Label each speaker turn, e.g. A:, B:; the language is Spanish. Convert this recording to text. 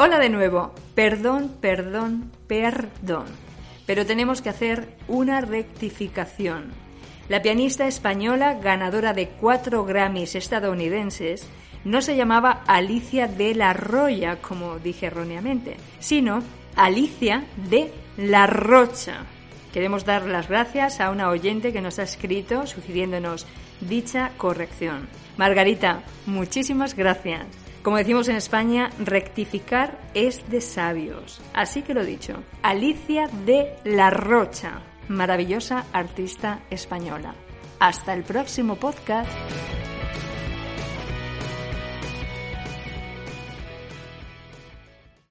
A: Hola de nuevo. Perdón, perdón, perdón. Pero tenemos que hacer una rectificación. La pianista española, ganadora de cuatro Grammys estadounidenses, no se llamaba Alicia de la Roya, como dije erróneamente, sino Alicia de la Rocha. Queremos dar las gracias a una oyente que nos ha escrito sugiriéndonos dicha corrección. Margarita, muchísimas gracias. Como decimos en España, rectificar es de sabios. Así que lo dicho, Alicia de la Rocha, maravillosa artista española. Hasta el próximo podcast.